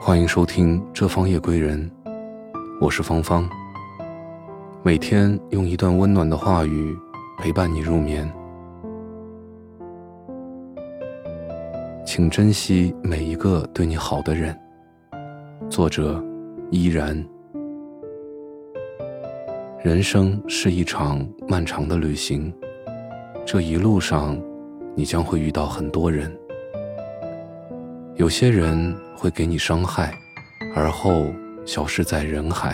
欢迎收听《这方夜归人》，我是芳芳。每天用一段温暖的话语陪伴你入眠，请珍惜每一个对你好的人。作者：依然。人生是一场漫长的旅行，这一路上，你将会遇到很多人。有些人会给你伤害，而后消失在人海；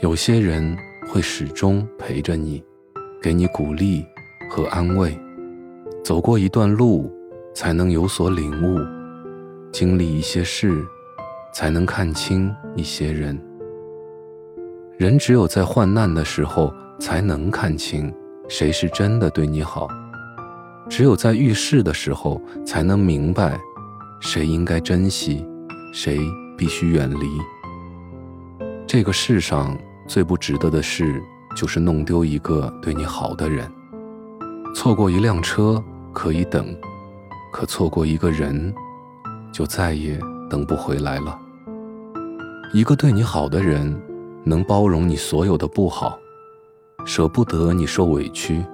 有些人会始终陪着你，给你鼓励和安慰。走过一段路，才能有所领悟；经历一些事，才能看清一些人。人只有在患难的时候，才能看清谁是真的对你好；只有在遇事的时候，才能明白。谁应该珍惜，谁必须远离。这个世上最不值得的事，就是弄丢一个对你好的人。错过一辆车可以等，可错过一个人，就再也等不回来了。一个对你好的人，能包容你所有的不好，舍不得你受委屈。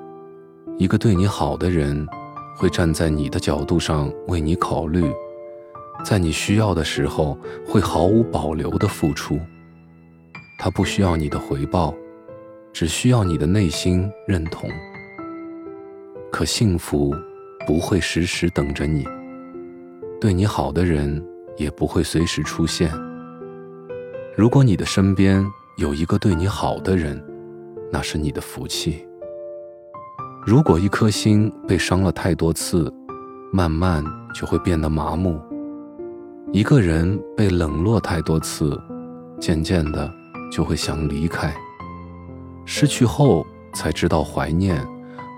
一个对你好的人，会站在你的角度上为你考虑。在你需要的时候，会毫无保留的付出。他不需要你的回报，只需要你的内心认同。可幸福不会时时等着你，对你好的人也不会随时出现。如果你的身边有一个对你好的人，那是你的福气。如果一颗心被伤了太多次，慢慢就会变得麻木。一个人被冷落太多次，渐渐的就会想离开。失去后才知道怀念，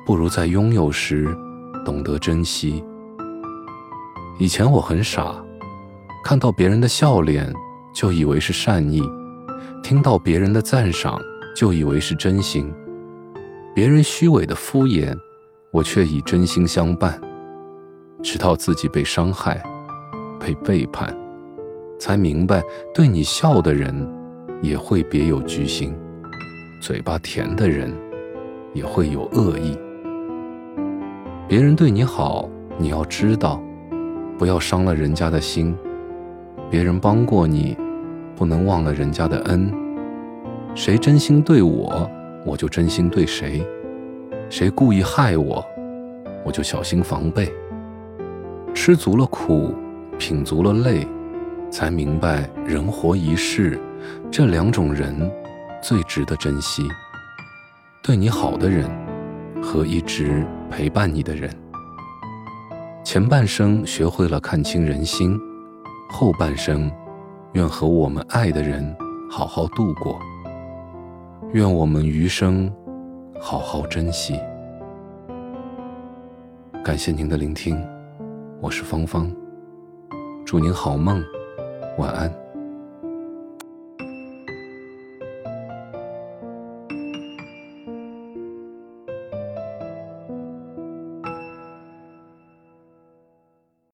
不如在拥有时懂得珍惜。以前我很傻，看到别人的笑脸就以为是善意，听到别人的赞赏就以为是真心，别人虚伪的敷衍，我却以真心相伴，直到自己被伤害。被背叛，才明白对你笑的人也会别有居心，嘴巴甜的人也会有恶意。别人对你好，你要知道，不要伤了人家的心。别人帮过你，不能忘了人家的恩。谁真心对我，我就真心对谁；谁故意害我，我就小心防备。吃足了苦。品足了泪，才明白人活一世，这两种人最值得珍惜。对你好的人和一直陪伴你的人。前半生学会了看清人心，后半生愿和我们爱的人好好度过。愿我们余生好好珍惜。感谢您的聆听，我是芳芳。祝您好梦，晚安。